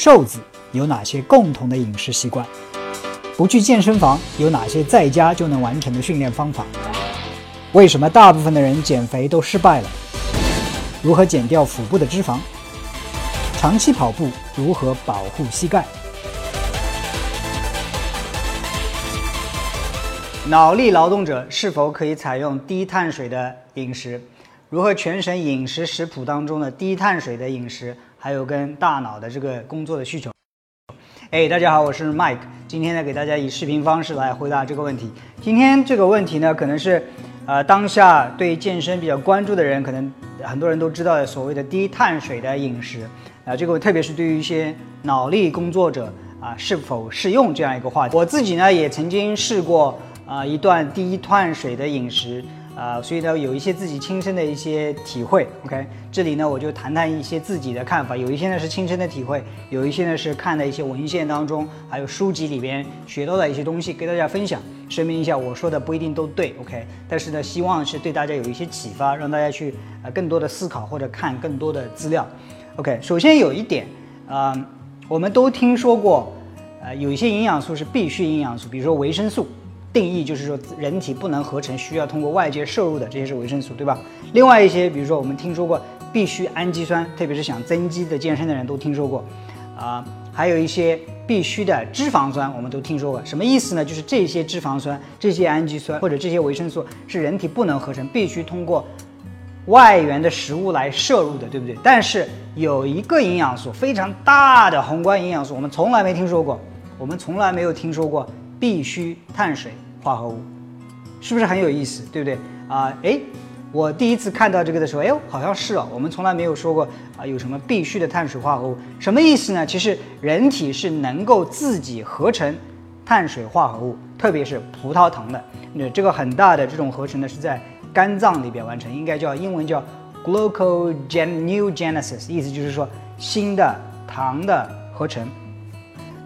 瘦子有哪些共同的饮食习惯？不去健身房有哪些在家就能完成的训练方法？为什么大部分的人减肥都失败了？如何减掉腹部的脂肪？长期跑步如何保护膝盖？脑力劳动者是否可以采用低碳水的饮食？如何全省饮食食谱当中的低碳水的饮食，还有跟大脑的这个工作的需求？哎，大家好，我是 Mike，今天呢给大家以视频方式来回答这个问题。今天这个问题呢，可能是，呃，当下对健身比较关注的人，可能很多人都知道的所谓的低碳水的饮食，啊，这个特别是对于一些脑力工作者啊，是否适用这样一个话题？我自己呢也曾经试过啊一段低碳水的饮食。啊，所以呢，有一些自己亲身的一些体会。OK，这里呢，我就谈谈一些自己的看法。有一些呢是亲身的体会，有一些呢是看的一些文献当中，还有书籍里边学到的一些东西，跟大家分享。声明一下，我说的不一定都对。OK，但是呢，希望是对大家有一些启发，让大家去呃更多的思考或者看更多的资料。OK，首先有一点，啊，我们都听说过，呃，有一些营养素是必需营养素，比如说维生素。定义就是说，人体不能合成，需要通过外界摄入的，这些是维生素，对吧？另外一些，比如说我们听说过必须氨基酸，特别是想增肌的健身的人都听说过，啊，还有一些必须的脂肪酸，我们都听说过。什么意思呢？就是这些脂肪酸、这些氨基酸或者这些维生素是人体不能合成，必须通过外源的食物来摄入的，对不对？但是有一个营养素非常大的宏观营养素，我们从来没听说过，我们从来没有听说过。必须碳水化合物，是不是很有意思，对不对啊？哎，我第一次看到这个的时候，哎呦，好像是哦，我们从来没有说过啊，有什么必须的碳水化合物，什么意思呢？其实人体是能够自己合成碳水化合物，特别是葡萄糖的。那这个很大的这种合成呢，是在肝脏里边完成，应该叫英文叫 gluconeogenesis，意思就是说新的糖的合成。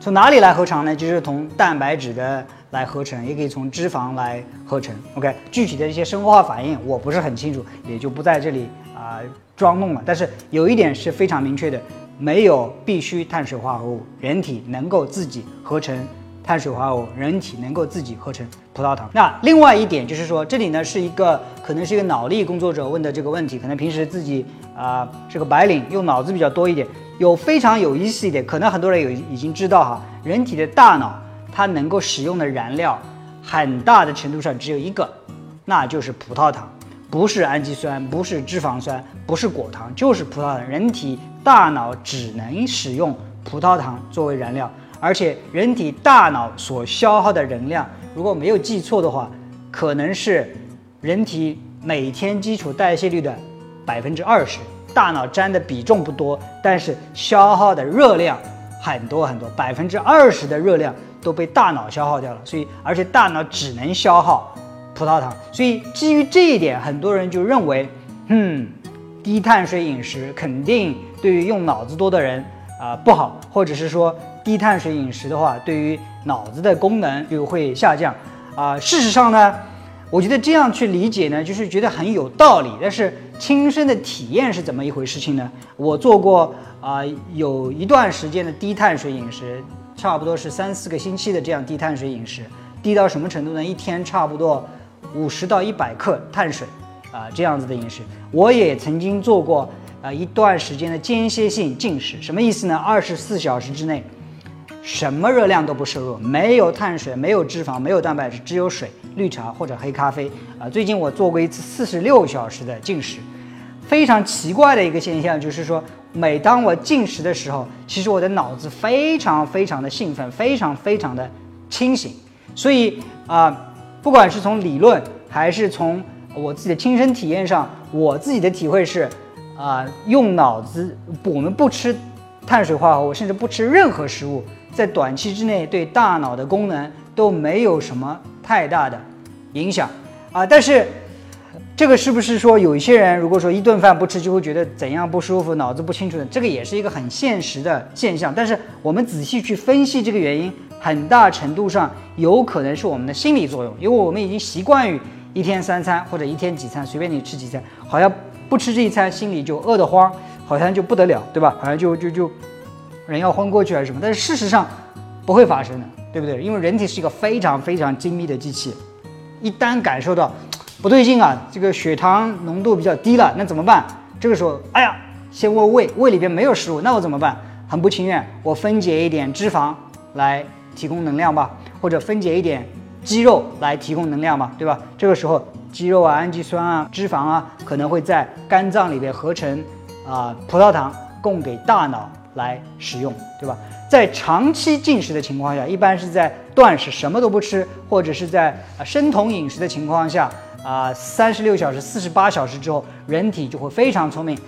从哪里来合成呢？就是从蛋白质的来合成，也可以从脂肪来合成。OK，具体的一些生化反应我不是很清楚，也就不在这里啊装弄了。但是有一点是非常明确的，没有必须碳水化合物，人体能够自己合成碳水化合物，人体能够自己合成葡萄糖。那另外一点就是说，这里呢是一个可能是一个脑力工作者问的这个问题，可能平时自己啊是个白领，用脑子比较多一点。有非常有意思一点，可能很多人有已经知道哈，人体的大脑它能够使用的燃料，很大的程度上只有一个，那就是葡萄糖，不是氨基酸，不是脂肪酸，不是果糖，就是葡萄糖。人体大脑只能使用葡萄糖作为燃料，而且人体大脑所消耗的能量，如果没有记错的话，可能是人体每天基础代谢率的百分之二十。大脑占的比重不多，但是消耗的热量很多很多，百分之二十的热量都被大脑消耗掉了。所以，而且大脑只能消耗葡萄糖。所以，基于这一点，很多人就认为，嗯，低碳水饮食肯定对于用脑子多的人啊不好，或者是说低碳水饮食的话，对于脑子的功能就会下降啊。事实上呢？我觉得这样去理解呢，就是觉得很有道理。但是亲身的体验是怎么一回事情呢？我做过啊，有一段时间的低碳水饮食，差不多是三四个星期的这样低碳水饮食，低到什么程度呢？一天差不多五十到一百克碳水啊，这样子的饮食。我也曾经做过啊一段时间的间歇性进食，什么意思呢？二十四小时之内。什么热量都不摄入，没有碳水，没有脂肪，没有蛋白质，只有水、绿茶或者黑咖啡啊。最近我做过一次四十六小时的进食，非常奇怪的一个现象就是说，每当我进食的时候，其实我的脑子非常非常的兴奋，非常非常的清醒。所以啊，不管是从理论还是从我自己的亲身体验上，我自己的体会是，啊，用脑子，我们不吃碳水化合物，甚至不吃任何食物。在短期之内对大脑的功能都没有什么太大的影响啊，但是这个是不是说有一些人如果说一顿饭不吃就会觉得怎样不舒服、脑子不清楚的？这个也是一个很现实的现象。但是我们仔细去分析这个原因，很大程度上有可能是我们的心理作用，因为我们已经习惯于一天三餐或者一天几餐，随便你吃几餐，好像不吃这一餐心里就饿得慌，好像就不得了，对吧？好像就就就。人要昏过去还是什么？但是事实上不会发生的，对不对？因为人体是一个非常非常精密的机器，一旦感受到不对劲啊，这个血糖浓度比较低了，那怎么办？这个时候，哎呀，先问胃，胃里边没有食物，那我怎么办？很不情愿，我分解一点脂肪来提供能量吧，或者分解一点肌肉来提供能量嘛，对吧？这个时候，肌肉啊、氨基酸啊、脂肪啊，可能会在肝脏里边合成啊葡萄糖，供给大脑来使用，对吧？在长期进食的情况下，一般是在断食什么都不吃，或者是在啊生酮饮食的情况下啊，三十六小时、四十八小时之后，人体就会非常聪明。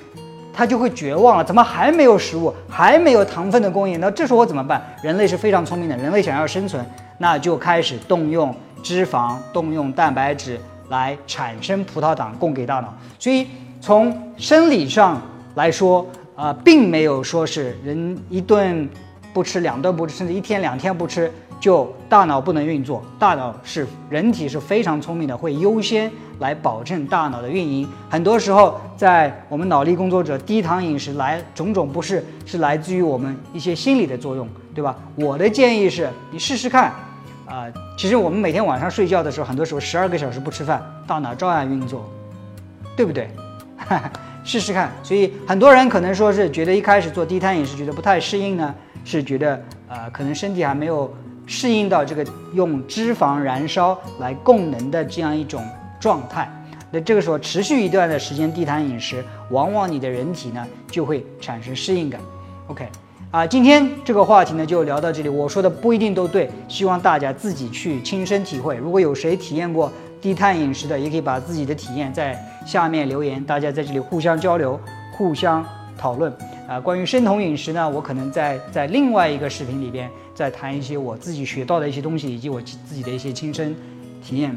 他就会绝望了，怎么还没有食物，还没有糖分的供应？那这时候我怎么办？人类是非常聪明的，人类想要生存，那就开始动用脂肪、动用蛋白质来产生葡萄糖供给大脑。所以从生理上来说，啊，并没有说是人一顿不吃，两顿不吃，甚至一天两天不吃。就大脑不能运作，大脑是人体是非常聪明的，会优先来保证大脑的运营。很多时候，在我们脑力工作者，低糖饮食来种种不适，是来自于我们一些心理的作用，对吧？我的建议是你试试看，啊，其实我们每天晚上睡觉的时候，很多时候十二个小时不吃饭，大脑照样运作，对不对？试试看。所以很多人可能说是觉得一开始做低碳饮食觉得不太适应呢，是觉得呃可能身体还没有。适应到这个用脂肪燃烧来供能的这样一种状态，那这个时候持续一段的时间低碳饮食，往往你的人体呢就会产生适应感。OK，啊，今天这个话题呢就聊到这里。我说的不一定都对，希望大家自己去亲身体会。如果有谁体验过低碳饮食的，也可以把自己的体验在下面留言，大家在这里互相交流，互相讨论。啊，关于生酮饮食呢，我可能在在另外一个视频里边再谈一些我自己学到的一些东西，以及我自己的一些亲身体验。